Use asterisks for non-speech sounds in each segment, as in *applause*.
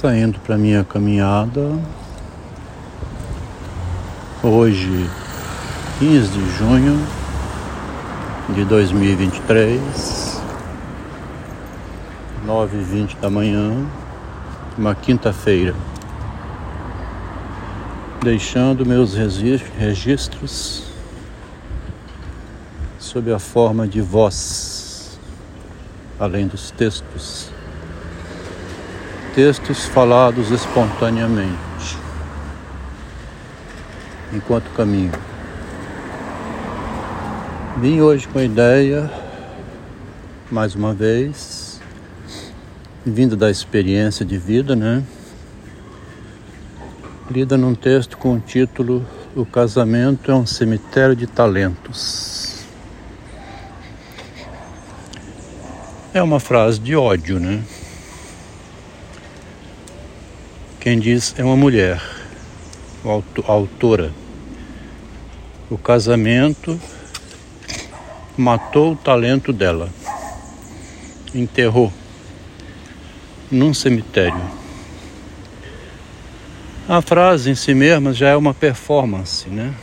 saindo para minha caminhada. Hoje, 15 de junho de 2023, 9h20 da manhã, uma quinta-feira. Deixando meus registros sob a forma de voz, além dos textos textos falados espontaneamente, enquanto caminho. Vim hoje com a ideia, mais uma vez, vindo da experiência de vida, né? Lida num texto com o título O casamento é um cemitério de talentos. É uma frase de ódio, né? Quem diz é uma mulher, a autora. O casamento matou o talento dela, enterrou num cemitério. A frase em si mesma já é uma performance, né?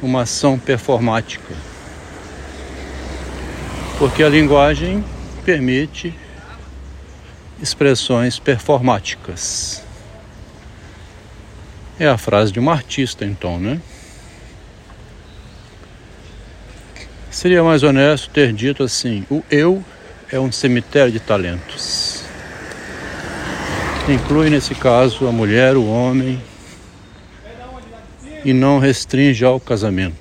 Uma ação performática. Porque a linguagem permite expressões performáticas. É a frase de um artista, então, né? Seria mais honesto ter dito assim: o eu é um cemitério de talentos. Inclui nesse caso a mulher, o homem, e não restringe ao casamento.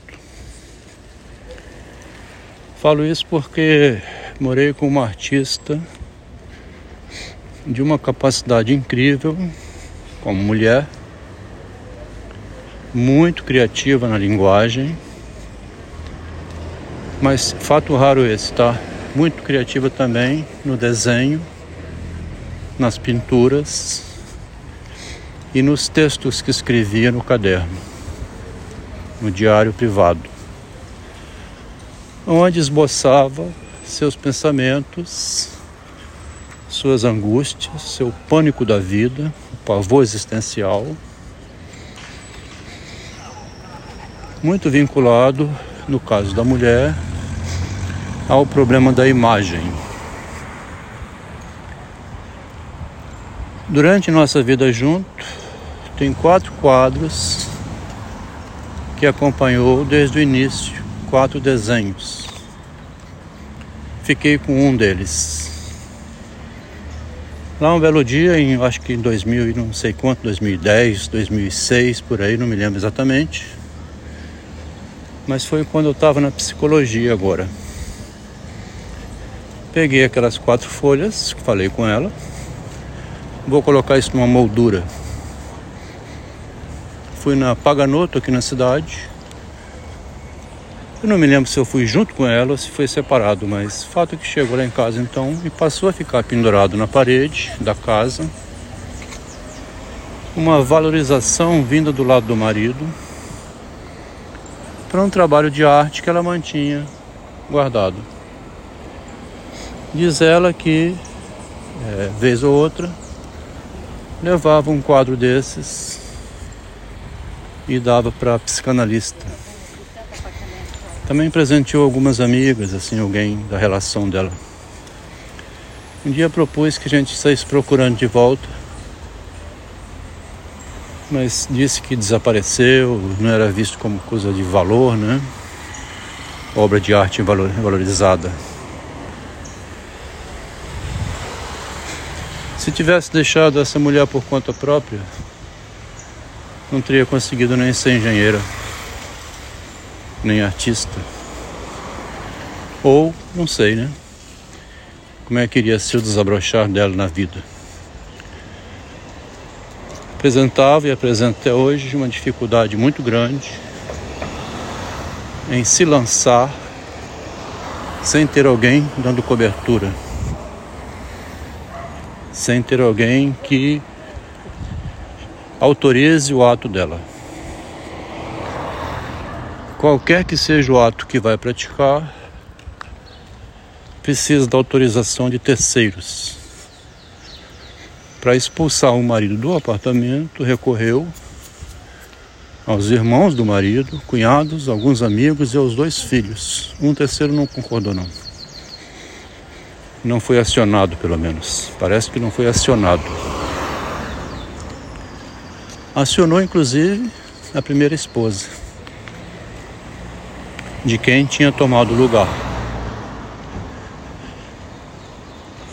Falo isso porque morei com uma artista de uma capacidade incrível como mulher, muito criativa na linguagem, mas fato raro esse, tá? Muito criativa também no desenho, nas pinturas e nos textos que escrevia no caderno, no diário privado, onde esboçava seus pensamentos suas angústias, seu pânico da vida, o pavor existencial, muito vinculado, no caso da mulher, ao problema da imagem. Durante nossa vida junto, tem quatro quadros que acompanhou desde o início, quatro desenhos. Fiquei com um deles. Lá um belo dia, em acho que em 2000 e não sei quanto, 2010, 2006, por aí, não me lembro exatamente. Mas foi quando eu estava na psicologia agora. Peguei aquelas quatro folhas, falei com ela. Vou colocar isso numa moldura. Fui na Paganoto aqui na cidade eu não me lembro se eu fui junto com ela ou se foi separado, mas fato é que chegou lá em casa então e passou a ficar pendurado na parede da casa. Uma valorização vinda do lado do marido para um trabalho de arte que ela mantinha guardado. Diz ela que, é, vez ou outra, levava um quadro desses e dava para psicanalista. Também presenteou algumas amigas, assim, alguém da relação dela. Um dia propus que a gente saísse procurando de volta, mas disse que desapareceu, não era visto como coisa de valor, né? Obra de arte valorizada. Se tivesse deixado essa mulher por conta própria, não teria conseguido nem ser engenheira nem artista. Ou, não sei, né? Como é que iria ser o desabrochar dela na vida. Apresentava e apresenta até hoje uma dificuldade muito grande em se lançar sem ter alguém dando cobertura, sem ter alguém que autorize o ato dela. Qualquer que seja o ato que vai praticar, precisa da autorização de terceiros. para expulsar o marido do apartamento, recorreu aos irmãos do marido, cunhados, alguns amigos e aos dois filhos. Um terceiro não concordou não. Não foi acionado, pelo menos. Parece que não foi acionado. Acionou inclusive a primeira esposa, de quem tinha tomado o lugar.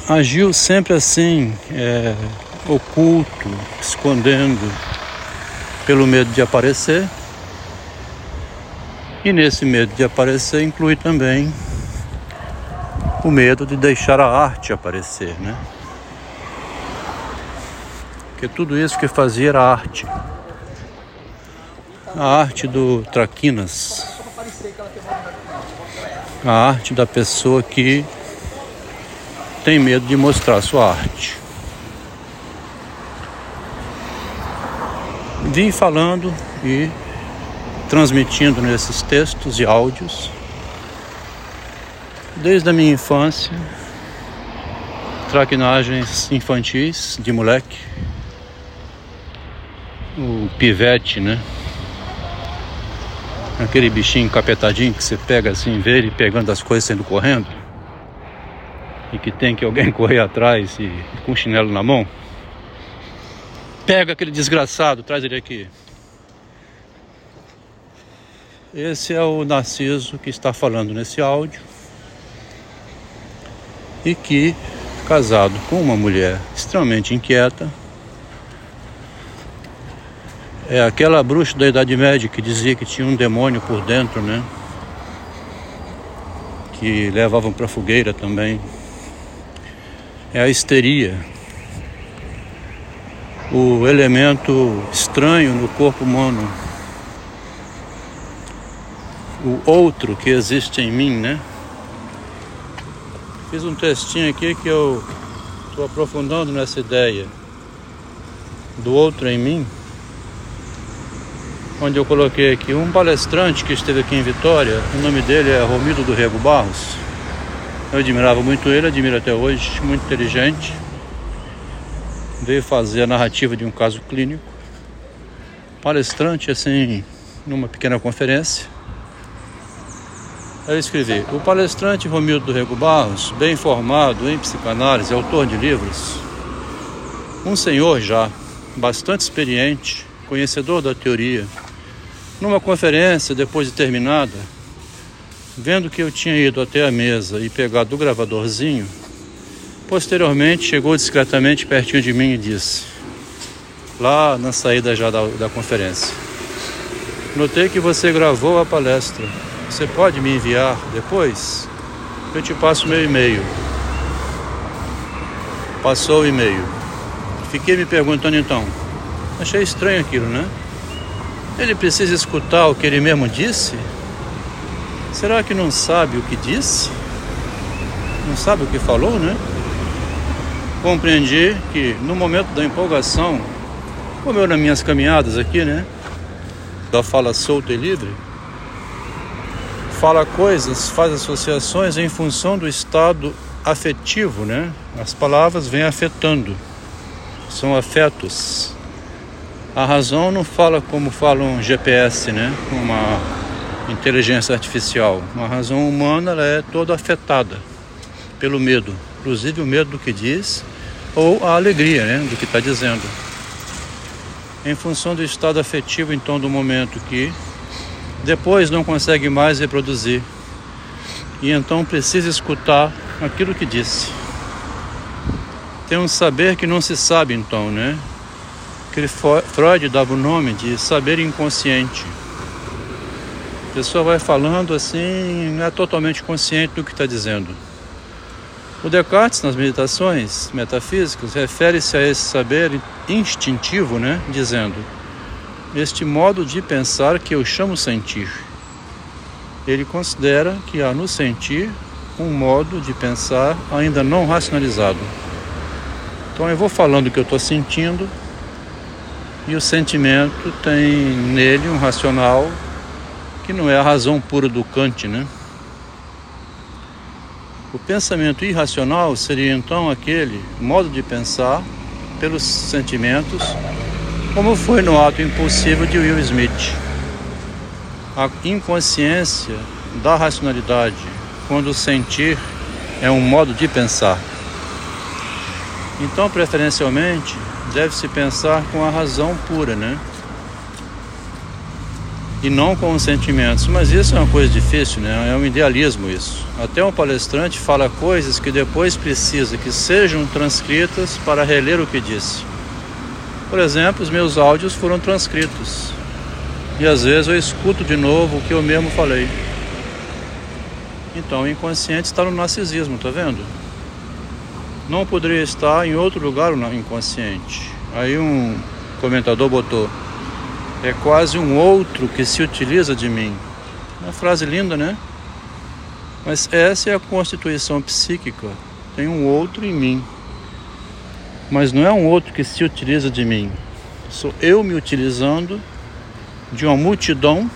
Agiu sempre assim, é, oculto, escondendo, pelo medo de aparecer. E nesse medo de aparecer inclui também o medo de deixar a arte aparecer, né? Porque tudo isso que fazia era arte. A arte do Traquinas. A arte da pessoa que tem medo de mostrar sua arte. vim falando e transmitindo nesses textos e áudios desde a minha infância, traquinagens infantis de moleque, o pivete, né? Aquele bichinho capetadinho que você pega assim, vê ele pegando as coisas sendo correndo e que tem que alguém *laughs* correr atrás e com chinelo na mão. Pega aquele desgraçado, traz ele aqui. Esse é o Narciso que está falando nesse áudio e que, casado com uma mulher extremamente inquieta, é aquela bruxa da Idade Média que dizia que tinha um demônio por dentro, né? Que levavam para fogueira também. É a histeria o elemento estranho no corpo humano, o outro que existe em mim, né? Fiz um textinho aqui que eu estou aprofundando nessa ideia do outro em mim, onde eu coloquei aqui um palestrante que esteve aqui em Vitória, o nome dele é Romildo do Rego Barros. Eu admirava muito ele, admiro até hoje, muito inteligente veio fazer a narrativa de um caso clínico. Palestrante, assim, numa pequena conferência. Eu escrevi: O palestrante Romildo do Rego Barros, bem formado em psicanálise, autor de livros, um senhor já, bastante experiente, conhecedor da teoria, numa conferência, depois de terminada, vendo que eu tinha ido até a mesa e pegado o gravadorzinho, Posteriormente, chegou discretamente pertinho de mim e disse, lá na saída já da, da conferência: Notei que você gravou a palestra. Você pode me enviar depois? Eu te passo meu e-mail. Passou o e-mail. Fiquei me perguntando então. Achei estranho aquilo, né? Ele precisa escutar o que ele mesmo disse? Será que não sabe o que disse? Não sabe o que falou, né? compreendi que no momento da empolgação, como eu nas minhas caminhadas aqui, né? Da fala solta e livre, fala coisas, faz associações em função do estado afetivo, né? As palavras vêm afetando, são afetos. A razão não fala como fala um GPS, né? Uma inteligência artificial. Uma razão humana ela é toda afetada pelo medo, inclusive o medo do que diz ou a alegria né, do que está dizendo. Em função do estado afetivo, então, do momento que depois não consegue mais reproduzir e então precisa escutar aquilo que disse. Tem um saber que não se sabe, então, né? Que Freud dava o nome de saber inconsciente. A pessoa vai falando assim, não é totalmente consciente do que está dizendo. O Descartes, nas meditações metafísicas, refere-se a esse saber instintivo, né? dizendo: este modo de pensar que eu chamo sentir. Ele considera que há no sentir um modo de pensar ainda não racionalizado. Então eu vou falando o que eu estou sentindo e o sentimento tem nele um racional que não é a razão pura do Kant, né? O pensamento irracional seria então aquele modo de pensar pelos sentimentos, como foi no ato impulsivo de Will Smith. A inconsciência da racionalidade, quando sentir é um modo de pensar. Então, preferencialmente, deve-se pensar com a razão pura, né? E não com os sentimentos. Mas isso é uma coisa difícil, né? É um idealismo isso. Até um palestrante fala coisas que depois precisa que sejam transcritas para reler o que disse. Por exemplo, os meus áudios foram transcritos. E às vezes eu escuto de novo o que eu mesmo falei. Então o inconsciente está no narcisismo, tá vendo? Não poderia estar em outro lugar o inconsciente. Aí um comentador botou: é quase um outro que se utiliza de mim. Uma frase linda, né? Mas essa é a constituição psíquica. Tem um outro em mim. Mas não é um outro que se utiliza de mim. Sou eu me utilizando de uma multidão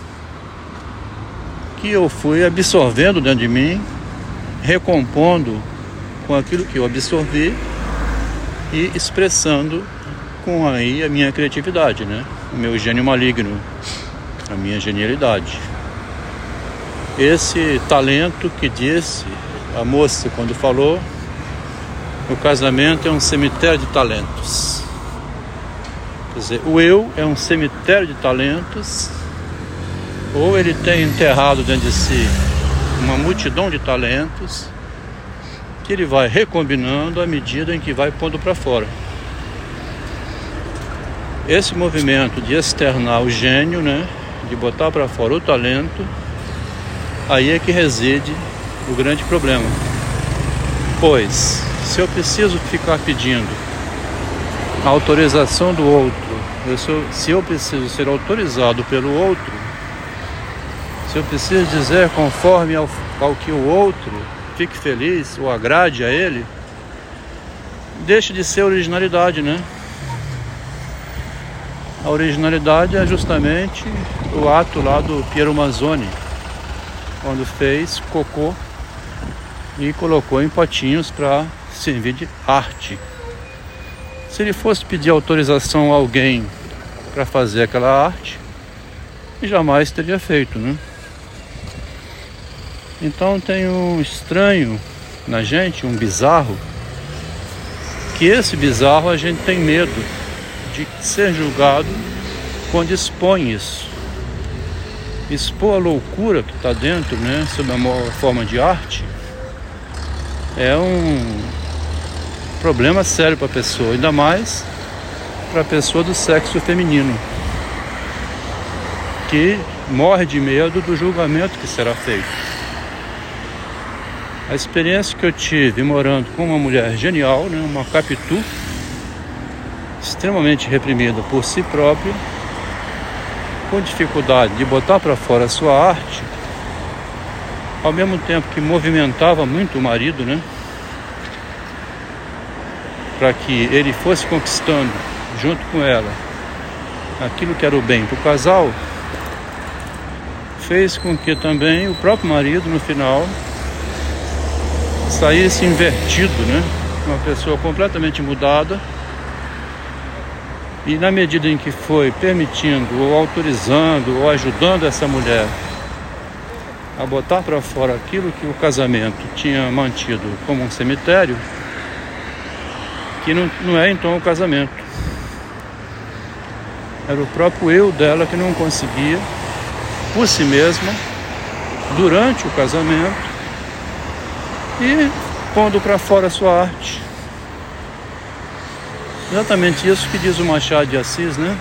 que eu fui absorvendo dentro de mim, recompondo com aquilo que eu absorvi e expressando com aí a minha criatividade, né? O meu gênio maligno, a minha genialidade. Esse talento que disse a moça quando falou o casamento é um cemitério de talentos. Quer dizer, o eu é um cemitério de talentos, ou ele tem enterrado dentro de si uma multidão de talentos que ele vai recombinando à medida em que vai pondo para fora. Esse movimento de externar o gênio, né, de botar para fora o talento, aí é que reside o grande problema. Pois se eu preciso ficar pedindo a autorização do outro, eu sou, se eu preciso ser autorizado pelo outro, se eu preciso dizer conforme ao, ao que o outro fique feliz ou agrade a ele, deixe de ser originalidade, né? A originalidade é justamente o ato lá do Piero Manzoni, quando fez cocô e colocou em potinhos para servir de arte. Se ele fosse pedir autorização a alguém para fazer aquela arte, jamais teria feito, né? Então tem um estranho na gente, um bizarro, que esse bizarro a gente tem medo de ser julgado quando expõe isso. Expor a loucura que está dentro, né, sob a forma de arte, é um problema sério para a pessoa, ainda mais para a pessoa do sexo feminino, que morre de medo do julgamento que será feito. A experiência que eu tive morando com uma mulher genial, né, uma capitu, extremamente reprimida por si própria, com dificuldade de botar para fora a sua arte, ao mesmo tempo que movimentava muito o marido, né? para que ele fosse conquistando, junto com ela, aquilo que era o bem para o casal, fez com que também o próprio marido, no final, saísse invertido, né? Uma pessoa completamente mudada. E na medida em que foi permitindo, ou autorizando, ou ajudando essa mulher a botar para fora aquilo que o casamento tinha mantido como um cemitério, que não, não é então o casamento. Era o próprio eu dela que não conseguia, por si mesma, durante o casamento, e pondo para fora a sua arte. Exatamente isso que diz o Machado de Assis, né?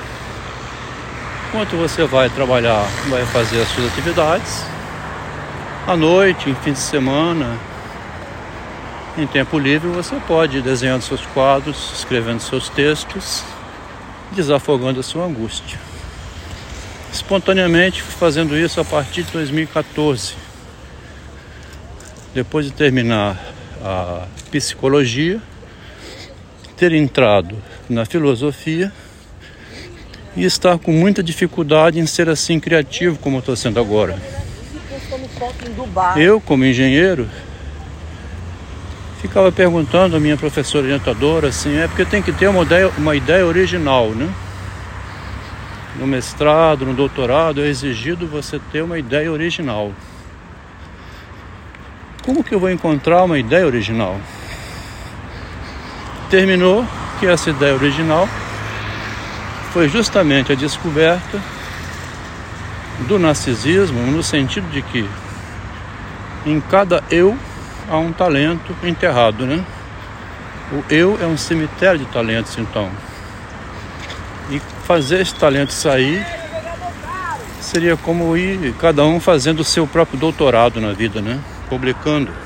Enquanto você vai trabalhar, vai fazer as suas atividades, à noite, em fim de semana, em tempo livre você pode ir desenhando seus quadros, escrevendo seus textos, desafogando a sua angústia. Espontaneamente fazendo isso a partir de 2014. Depois de terminar a psicologia, ter entrado na filosofia e estar com muita dificuldade em ser assim criativo como estou sendo agora. Eu, como engenheiro, ficava perguntando a minha professora orientadora assim, é porque tem que ter uma ideia, uma ideia original, né? No mestrado, no doutorado, é exigido você ter uma ideia original. Como que eu vou encontrar uma ideia original? Terminou que essa ideia original foi justamente a descoberta do narcisismo no sentido de que em cada eu há um talento enterrado, né? O eu é um cemitério de talentos, então. E fazer esse talento sair seria como ir cada um fazendo o seu próprio doutorado na vida, né? Publicando